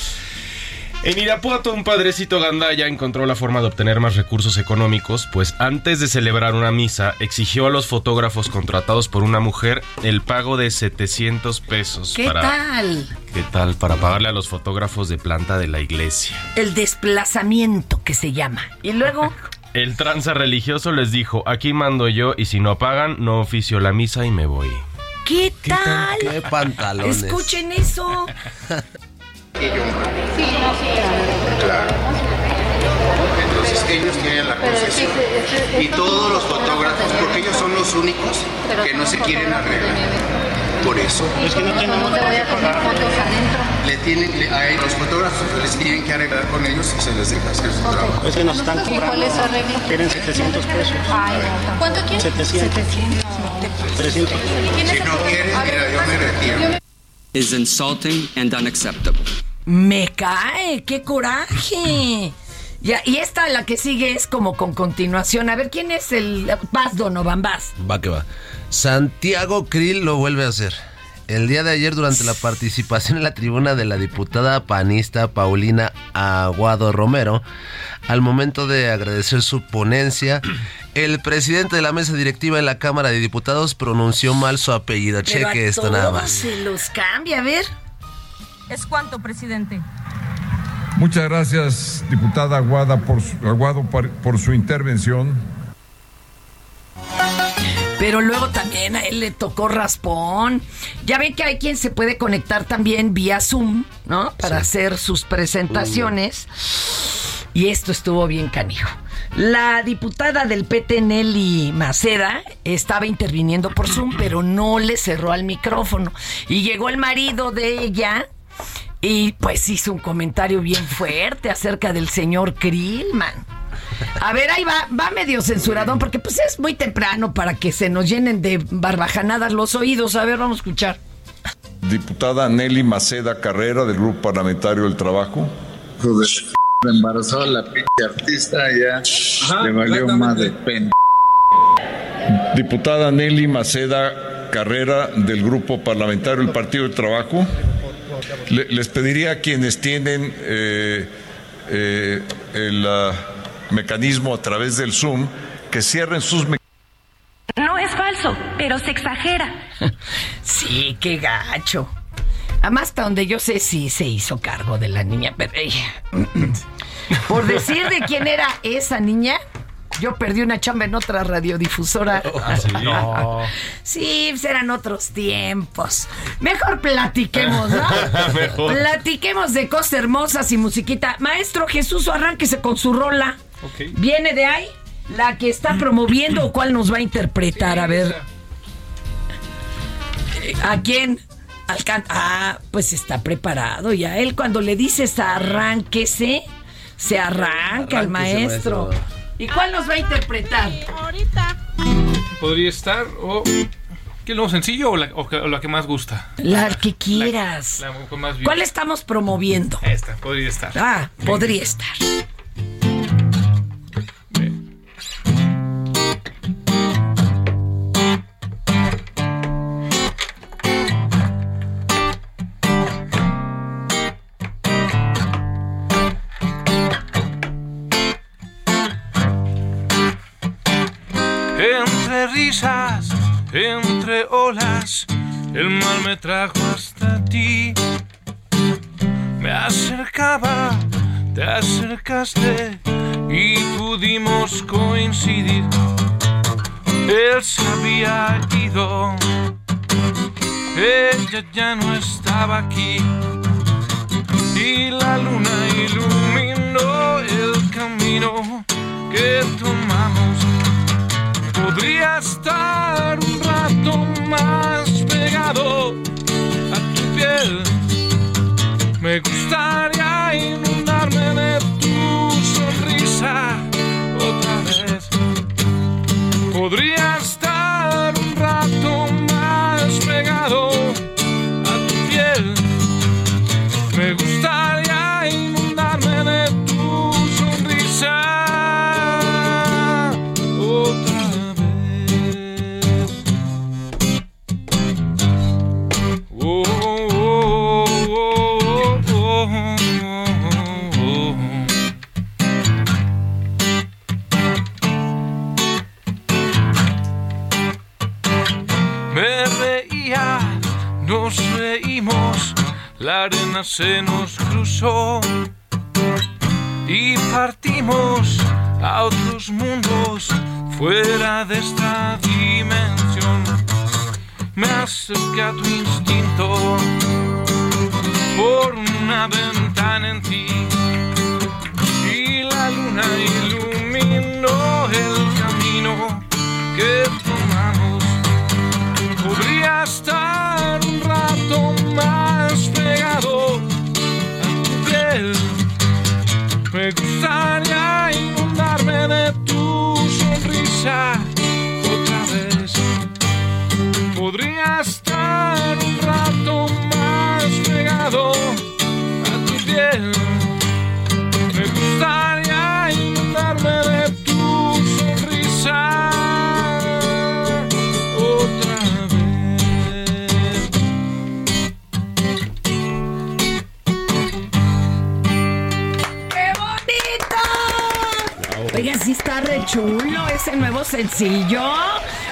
Speaker 26: En Irapuato, un padrecito gandaya encontró la forma de obtener más recursos económicos, pues antes de celebrar una misa, exigió a los fotógrafos contratados por una mujer el pago de 700 pesos.
Speaker 3: ¿Qué
Speaker 26: para,
Speaker 3: tal?
Speaker 26: ¿Qué tal? Para pagarle a los fotógrafos de planta de la iglesia.
Speaker 3: El desplazamiento que se llama. Y luego, (laughs)
Speaker 26: El tranza religioso les dijo, aquí mando yo y si no pagan, no oficio la misa y me voy.
Speaker 3: ¿qué tal?
Speaker 7: ¿Qué pantalones?
Speaker 3: Escuchen eso. (laughs)
Speaker 21: Claro. Entonces ellos tienen la concesión. Y todos los fotógrafos, porque ellos son los únicos que no se quieren arreglar. Por eso. Es que no tienen
Speaker 25: ¿Cómo te voy a tomar fotos adentro?
Speaker 21: Le tienen, le- a los fotógrafos les tienen que arreglar con ellos y se les deja hacer su trabajo.
Speaker 11: Es que nos están
Speaker 25: ¿Y arreglo?
Speaker 11: Quieren 700 pesos.
Speaker 25: No. ¿Cuánto quieren?
Speaker 11: 700.
Speaker 21: Si no quieres, mira, yo me retiro.
Speaker 27: Is insulting and unacceptable.
Speaker 3: Me cae, qué coraje. Ya, y esta, la que sigue, es como con continuación. A ver, ¿quién es el... Vas, Donovan, vas.
Speaker 7: Va que va. Santiago Krill lo vuelve a hacer. El día de ayer, durante la participación en la tribuna de la diputada panista Paulina Aguado Romero, al momento de agradecer su ponencia, el presidente de la mesa directiva en la Cámara de Diputados pronunció mal su apellido.
Speaker 3: Pero a
Speaker 7: Cheque esto nada más.
Speaker 3: se los cambia, a ver.
Speaker 28: ¿Es cuánto, presidente?
Speaker 29: Muchas gracias, diputada Aguada, por su, Aguado, por, por su intervención.
Speaker 3: Pero luego también a él le tocó raspón. Ya ven que hay quien se puede conectar también vía Zoom, ¿no? Para hacer sus presentaciones. Y esto estuvo bien canijo. La diputada del PT Nelly Maceda estaba interviniendo por Zoom, (clears throat) pero no le cerró al micrófono. Y llegó el marido de ella y pues hizo un comentario bien fuerte acerca del señor Krillman. A ver, ahí va, va medio censuradón, porque pues es muy temprano para que se nos llenen de barbajanadas los oídos. A ver, vamos a escuchar.
Speaker 29: Diputada Nelly Maceda Carrera, del Grupo Parlamentario del Trabajo.
Speaker 24: Me embarazó la pinche artista ya le valió más de pen.
Speaker 29: Diputada Nelly Maceda Carrera, del Grupo Parlamentario del Partido del Trabajo. Le- les pediría a quienes tienen eh, eh, el ah, mecanismo a través del Zoom que cierren sus mecanismos.
Speaker 12: No es falso, pero se exagera. (laughs)
Speaker 3: Sí, qué gacho. Además, hasta donde yo sé, sí se hizo cargo de la niña, pero ella- (clears throat) Por decir de quién era esa niña, yo perdí una chamba en otra radiodifusora. (laughs)
Speaker 26: Ah, sí. No. (laughs)
Speaker 3: Sí, pues eran otros tiempos. Mejor platiquemos, ¿no?
Speaker 26: Mejor.
Speaker 3: Platiquemos de cosas hermosas y musiquita. Maestro Jesús, arránquese con su rola. ¿Viene de ahí? ¿La que está promoviendo o (clears throat) cuál nos va a interpretar? A ver. ¿A quién? Al can- Ah, pues está preparado ya. Él cuando le dices arránquese, se arranca el maestro.
Speaker 7: maestro.
Speaker 3: ¿Y cuál nos va a interpretar?
Speaker 26: Podría estar o... ¿Qué es lo sencillo o la, o que- o la que más gusta?
Speaker 3: La que quieras.
Speaker 26: La más.
Speaker 3: ¿Cuál estamos promoviendo?
Speaker 26: Esta, podría estar.
Speaker 3: Ah, podría estar.
Speaker 5: Risas, entre olas, el mar me trajo hasta ti. Me acercaba, te acercaste y pudimos coincidir. Él se había ido, ella ya no estaba aquí. Y la luna iluminó el camino que tomamos podría estar se nos cruzó y partimos a otros mundos fuera de esta dimensión. Me acerqué a tu instinto por una ventana en ti y la luna iluminó el camino que tomamos. Podría estar un rato otra vez.
Speaker 3: Podrías chulo ese nuevo sencillo.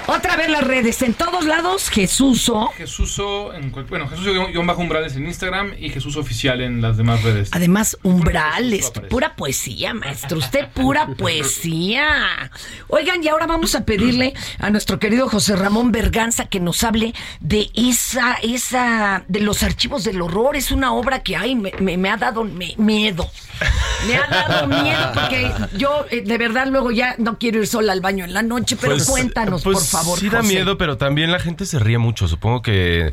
Speaker 3: Otra vez las redes, en todos lados, Jesuso.
Speaker 5: Jesuso, en bueno, Jesús guion bajo umbrales en Instagram y Jesús oficial en las demás redes.
Speaker 3: Además, umbrales, pura poesía, maestro. Usted pura (laughs) poesía. Oigan, y ahora vamos a pedirle a nuestro querido José Ramón Berganza que nos hable de esa, esa, de los archivos del horror. Es una obra que, ay, me, me- me ha dado me- miedo. Me ha dado miedo porque yo, eh, de verdad, luego ya no quiero ir sola al baño en la noche, pero
Speaker 26: Pues,
Speaker 3: cuéntanos,
Speaker 26: pues
Speaker 3: por favor.
Speaker 26: Sí da
Speaker 3: José.
Speaker 26: miedo, pero también la gente se ríe mucho. Supongo que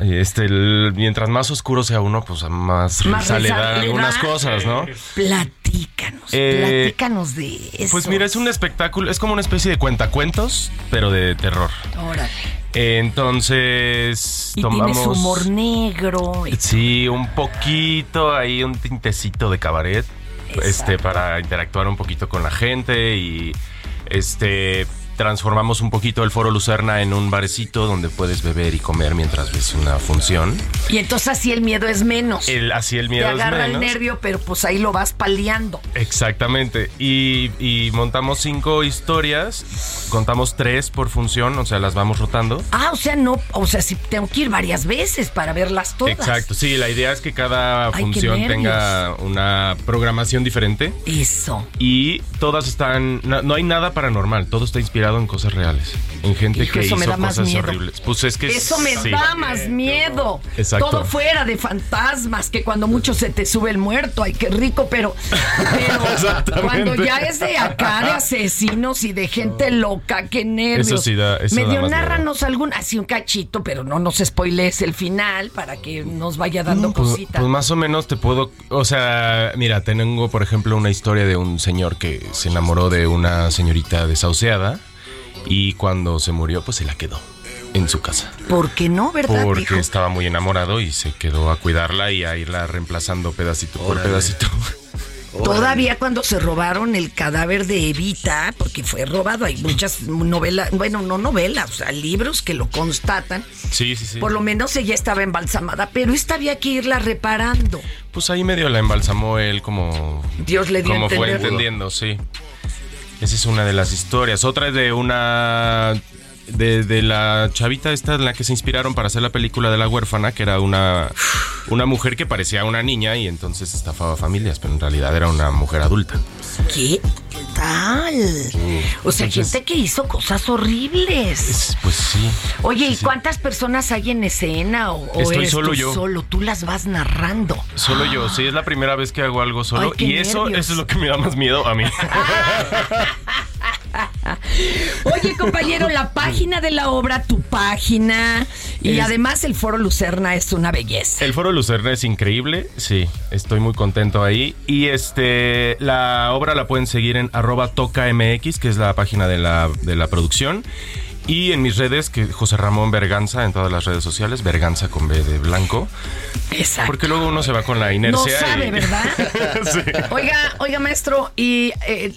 Speaker 26: este el- mientras más oscuro sea uno, pues más,
Speaker 3: Más
Speaker 26: risa le algunas cosas, ¿no?
Speaker 3: Platícanos,
Speaker 26: Eh,
Speaker 3: platícanos de eso.
Speaker 26: Pues mira, es un espectáculo, es como una especie de cuentacuentos, pero de terror.
Speaker 3: Órale.
Speaker 26: Entonces
Speaker 3: Y
Speaker 26: tomamos
Speaker 3: tienes humor negro. y-
Speaker 26: Sí, un poquito ahí un tintecito de cabaret este para interactuar un poquito con la gente y este transformamos un poquito el Foro Lucerna en un barecito donde puedes beber y comer mientras ves una función.
Speaker 3: Y entonces así el miedo es menos.
Speaker 26: El, así el
Speaker 3: Te
Speaker 26: miedo es
Speaker 3: agarra el nervio, pero pues ahí lo vas paliando.
Speaker 26: Exactamente. Y, y montamos cinco historias, contamos tres por función, o sea, las vamos rotando.
Speaker 3: Ah, o sea, no, o sea, sí tengo que ir varias veces para verlas todas.
Speaker 26: Exacto, sí, la idea es que cada
Speaker 3: Ay,
Speaker 26: función tenga una programación diferente.
Speaker 3: Eso.
Speaker 26: Y todas están, no, no hay nada paranormal, todo está inspirado en cosas reales, en gente
Speaker 3: Hijo,
Speaker 26: que hizo cosas
Speaker 3: miedo.
Speaker 26: horribles. Pues es que
Speaker 3: Eso me
Speaker 26: sí.
Speaker 3: da más miedo.
Speaker 26: Exacto.
Speaker 3: Todo fuera de fantasmas, que cuando mucho se te sube el muerto, ay, qué rico, pero, (laughs) cuando ya es de acá, de asesinos y de gente loca, qué nervios.
Speaker 26: Eso sí da- eso
Speaker 3: Medio
Speaker 26: da más
Speaker 3: nárranos algún, así un cachito, pero no nos spoilees el final para que nos vaya dando
Speaker 26: Pues,
Speaker 3: cositas.
Speaker 26: pues más o menos te puedo, o sea, mira, tengo por ejemplo una historia de un señor que se enamoró de una señorita desahuciada y cuando se murió pues se la quedó en su casa.
Speaker 3: ¿Por qué no, verdad,
Speaker 26: Porque estaba muy enamorado y se quedó a cuidarla y a irla reemplazando pedacito por
Speaker 7: Órale.
Speaker 26: pedacito.
Speaker 3: Todavía cuando se robaron el cadáver de Evita, porque fue robado, hay muchas novelas, bueno, no novelas, o sea, libros que lo constatan.
Speaker 26: Sí, sí, sí.
Speaker 3: Por lo menos ella estaba embalsamada, pero esta había que irla reparando.
Speaker 26: Pues ahí medio la embalsamó él como...
Speaker 3: Dios le dio
Speaker 26: Como fue entendiendo, sí. Esa es una de las historias. Otra es de una... De, de la chavita esta en la que se inspiraron para hacer la película de la huérfana, que era una, una mujer que parecía una niña y entonces estafaba familias, pero en realidad era una mujer adulta.
Speaker 3: ¿Qué tal? O sea,
Speaker 26: Entonces-
Speaker 3: gente que hizo cosas horribles.
Speaker 26: Pues sí.
Speaker 3: Oye,
Speaker 26: Sí,
Speaker 3: ¿y
Speaker 26: sí.
Speaker 3: cuántas personas hay en escena? ¿O, o
Speaker 26: Estoy
Speaker 3: eres
Speaker 26: solo
Speaker 3: tú
Speaker 26: yo.
Speaker 3: solo? Tú las vas narrando.
Speaker 26: Solo yo, sí, es la primera vez que hago algo solo
Speaker 3: Ay,
Speaker 26: y eso, eso es lo que me da más miedo a mí. (laughs)
Speaker 3: Oye, compañero, la página de la obra, tu página. Y
Speaker 26: Es-
Speaker 3: además el Foro Lucerna es una belleza.
Speaker 26: El Foro Lucerna es increíble, sí, estoy muy contento ahí. Y este, la obra la pueden seguir en arroba tocamx, que es la página de la, de la producción. Y en mis redes, que José Ramón Berganza, en todas las redes sociales, Berganza con B de blanco.
Speaker 3: Exacto.
Speaker 26: Porque luego uno se va con la
Speaker 3: No
Speaker 26: inercia.
Speaker 3: sabe,
Speaker 26: y-
Speaker 3: ¿verdad? (laughs)
Speaker 26: Sí.
Speaker 3: Oiga, oiga, maestro, y eh,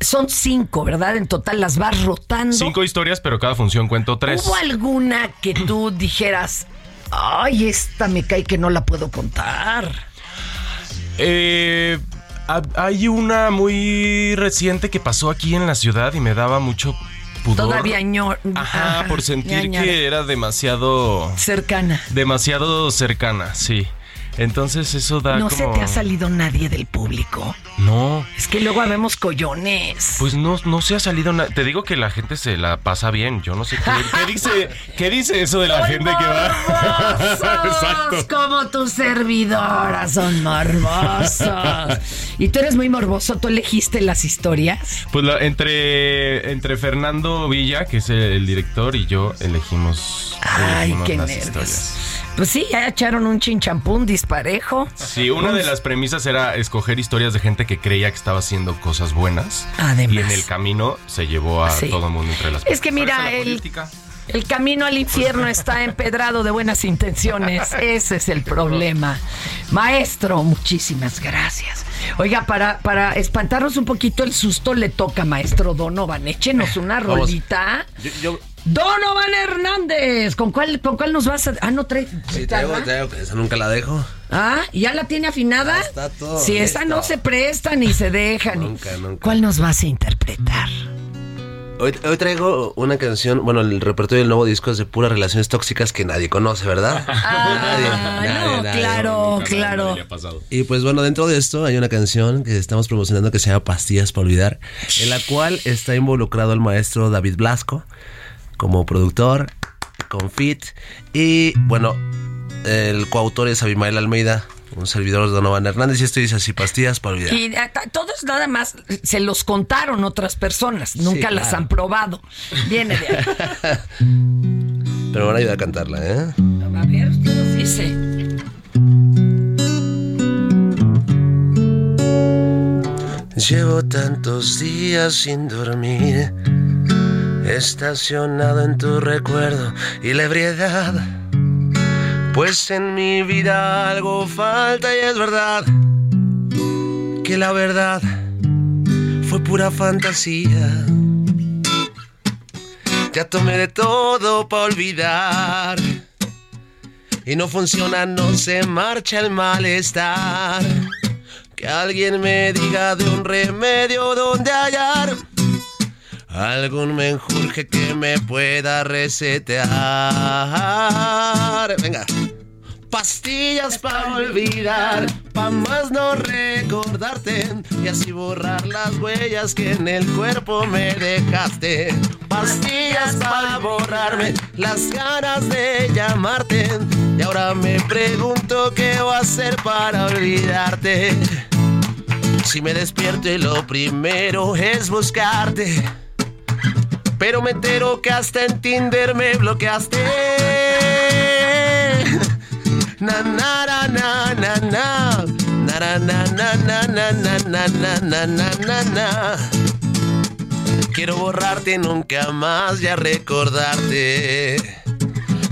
Speaker 3: son cinco, ¿verdad? En total las vas rotando.
Speaker 26: Cinco historias, pero cada función cuento tres.
Speaker 3: ¿Hubo alguna que tú dijeras, ay, esta me cae que no la puedo contar?
Speaker 26: Eh, ha- hay una muy reciente que pasó aquí en la ciudad y me daba mucho pudor.
Speaker 3: Todavía ñor.
Speaker 26: Ajá, por sentir que era demasiado.
Speaker 3: Cercana.
Speaker 26: Demasiado cercana, sí. Entonces eso da
Speaker 3: No
Speaker 26: como.
Speaker 3: se te ha salido nadie del público.
Speaker 26: No,
Speaker 3: Es que luego habemos collones.
Speaker 26: pues no, no se ha salido nada. Te digo que la gente se la pasa bien. Yo no sé qué, qué dice. ¿Qué dice eso de la gente que va?
Speaker 3: Morbosos, (laughs) Como tu servidora, son morbosos. Y tú eres muy morboso, tú elegiste las historias.
Speaker 26: Pues la- entre, entre Fernando Villa, que es el, el director, y yo elegimos,
Speaker 3: Ay,
Speaker 26: elegimos
Speaker 3: qué
Speaker 26: las
Speaker 3: nervios.
Speaker 26: historias.
Speaker 3: Pues sí, ya echaron un chinchampún disparejo.
Speaker 26: Sí, una de las premisas era escoger historias de gente que creía que estaba haciendo cosas buenas.
Speaker 3: Además.
Speaker 26: Y en el camino se llevó a
Speaker 3: Sí.
Speaker 26: todo el mundo entre las
Speaker 3: Es que mira,
Speaker 26: la
Speaker 3: el,
Speaker 26: política.
Speaker 3: el camino al infierno está empedrado de buenas intenciones. (laughs) Ese es el problema. Maestro, muchísimas gracias. Oiga, para, para espantarnos un poquito el susto, le toca, maestro Donovan. Échenos una
Speaker 7: Vamos.
Speaker 3: rolita.
Speaker 7: Yo, yo-
Speaker 3: Donovan Hernández. ¿Con cuál, ¿Con cuál nos vas a.? Ah, no trae.
Speaker 7: Sí, traigo, traigo, esa nunca la dejo.
Speaker 3: Ah, ¿ya la tiene afinada?
Speaker 7: Ya está todo
Speaker 3: Si esa no se presta ni se deja. ni-
Speaker 7: Nunca, nunca.
Speaker 3: ¿Cuál nos vas a interpretar?
Speaker 7: Hoy, hoy traigo una canción, bueno, el repertorio del nuevo disco es de puras relaciones tóxicas que nadie conoce, ¿verdad? (laughs)
Speaker 3: Ah, no, claro, claro.
Speaker 7: Y pues bueno, dentro de esto hay una canción que estamos promocionando que se llama Pastillas para Olvidar, en la cual está involucrado el maestro David Blasco como productor, con Fit, y bueno, el coautor es Abimael Almeida, un servidor de Donovan Hernández, y esto dice así, Pastillas para Olvidar.
Speaker 3: Y ah, todos nada más se los contaron otras personas, nunca las
Speaker 7: claro.
Speaker 3: han probado. Viene de ahí. (laughs)
Speaker 7: Pero van a ayudar a cantarla, ¿eh?
Speaker 3: A ver, usted nos dice.
Speaker 7: Llevo tantos días sin dormir, estacionado en tu recuerdo y la ebriedad. Pues en mi vida algo falta y es verdad que la verdad fue pura fantasía. Ya tomé de todo para olvidar y no funciona, no se marcha el malestar. Que alguien me diga de un remedio donde hallar algún menjurje que me pueda resetear. Venga. Pastillas para olvidar, pa' más no recordarte y así borrar las huellas que en el cuerpo me dejaste. Pastillas para borrarme las ganas de llamarte y ahora me pregunto qué voy a hacer para olvidarte. Si me despierto y lo primero es buscarte. Pero me entero que hasta en Tinder me bloqueaste. Na na na na na na. Na na na na na na na na na na. Quiero borrarte y nunca más ya recordarte.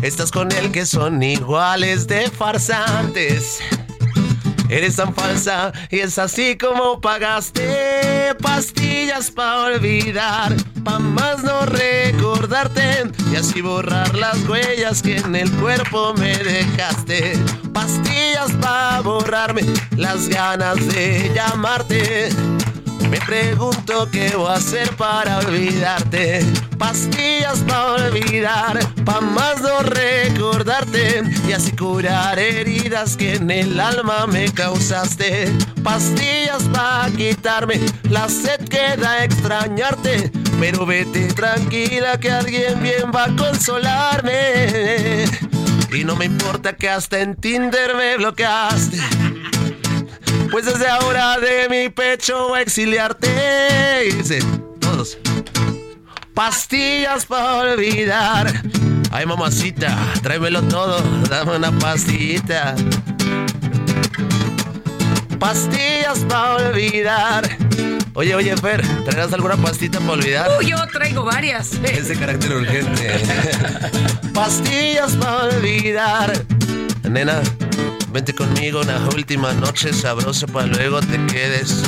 Speaker 7: Estás con el que son iguales de farsantes. Eres tan falsa y es así como pagaste pastillas para olvidar, pa' más no recordarte y así borrar las huellas que en el cuerpo me dejaste. Pastillas para borrarme las ganas de llamarte. Me pregunto qué voy a hacer para olvidarte. Pastillas para olvidar, pa' más no recordarte y así curar heridas que en el alma me causaste. Pastillas para quitarme la sed que da extrañarte. Pero vete tranquila que alguien bien va a consolarme. Y no me importa que hasta en Tinder me bloqueaste. Pues desde ahora de mi pecho voy a exiliarte. Dice, todos. Pastillas para olvidar. Ay, mamacita, tráemelo todo, dame una pastillita. Pastillas para olvidar. Oye, oye, Fer, ¿traerás alguna pastita para olvidar?
Speaker 3: Uh, yo traigo varias.
Speaker 7: Es de carácter urgente. (laughs) Pastillas para olvidar. Nena, vente conmigo una última noche sabrosa para luego te quedes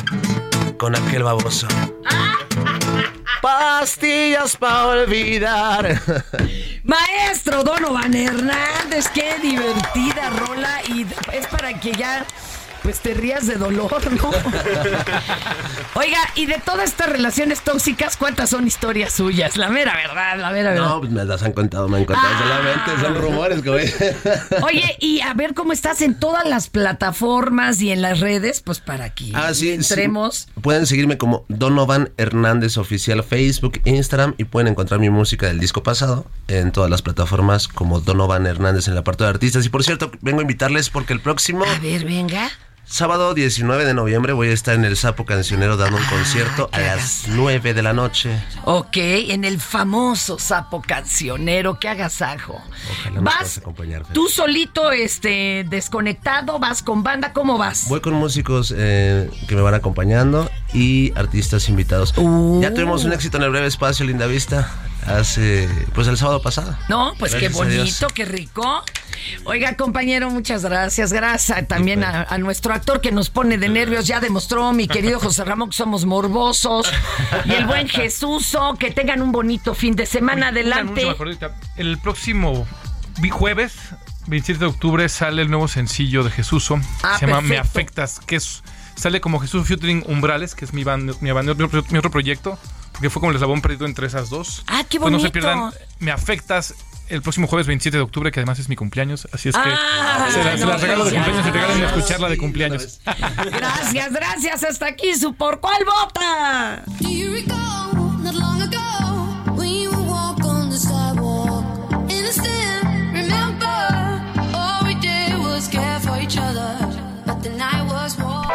Speaker 7: con aquel baboso. (laughs) Pastillas para olvidar. (laughs)
Speaker 3: Maestro Donovan Hernández, qué divertida rola y es para que ya pues te rías de dolor, ¿no? (laughs) Oiga, y de todas estas relaciones tóxicas, ¿cuántas son historias suyas? La mera verdad, la mera verdad.
Speaker 7: No, pues me las han contado, me han contado
Speaker 3: Ah.
Speaker 7: solamente, son rumores, güey. (laughs)
Speaker 3: Oye, y a ver cómo estás en todas las plataformas y en las redes, pues para que
Speaker 7: Ah, sí,
Speaker 3: entremos.
Speaker 7: sí. Pueden seguirme como Donovan Hernández Oficial Facebook, Instagram y pueden encontrar mi música del disco pasado en todas las plataformas como Donovan Hernández en la parte de artistas. Y por cierto, vengo a invitarles porque el próximo
Speaker 3: A ver, venga.
Speaker 7: Sábado 19 de noviembre voy a estar en el Sapo Cancionero dando un concierto a las 9 de la noche.
Speaker 3: Ok, en el famoso sapo cancionero, qué agasajo.
Speaker 7: Ojalá me
Speaker 3: ¿Vas
Speaker 7: puedas acompañar. Fer.
Speaker 3: tú solito, este, desconectado, vas con banda, ¿cómo vas?
Speaker 7: Voy con músicos eh, que me van acompañando y artistas invitados. Ya tuvimos un éxito en el breve espacio, Linda Vista, hace, pues el sábado pasado.
Speaker 3: No, pues qué
Speaker 7: Gracias
Speaker 3: bonito, qué rico. Oiga, compañero, muchas gracias. Gracias también a, a nuestro actor que nos pone de nervios. Ya demostró mi querido José Ramón que somos morbosos. Y el buen Jesús, que tengan un bonito fin de semana. Adelante.
Speaker 5: El próximo jueves, 27 de octubre, sale el nuevo sencillo de Jesús.
Speaker 3: Ah,
Speaker 5: se llama Me. Afectas, que es sale como Jesús Featuring Umbrales, que es mi, band, mi, band- mi otro- mi otro proyecto, porque fue como el eslabón perdido entre esas dos.
Speaker 3: Ah, qué
Speaker 5: Pues no se
Speaker 3: bonito.
Speaker 5: pierdan Me Afectas el próximo jueves 27 de octubre, que además es mi cumpleaños, así es que
Speaker 3: Ah,
Speaker 5: se, la- se
Speaker 3: no,
Speaker 5: las regalo de cumpleaños y regálenme escucharla de cumpleaños.
Speaker 3: Gracias, gracias. Hasta aquí su Por Cuál Vota.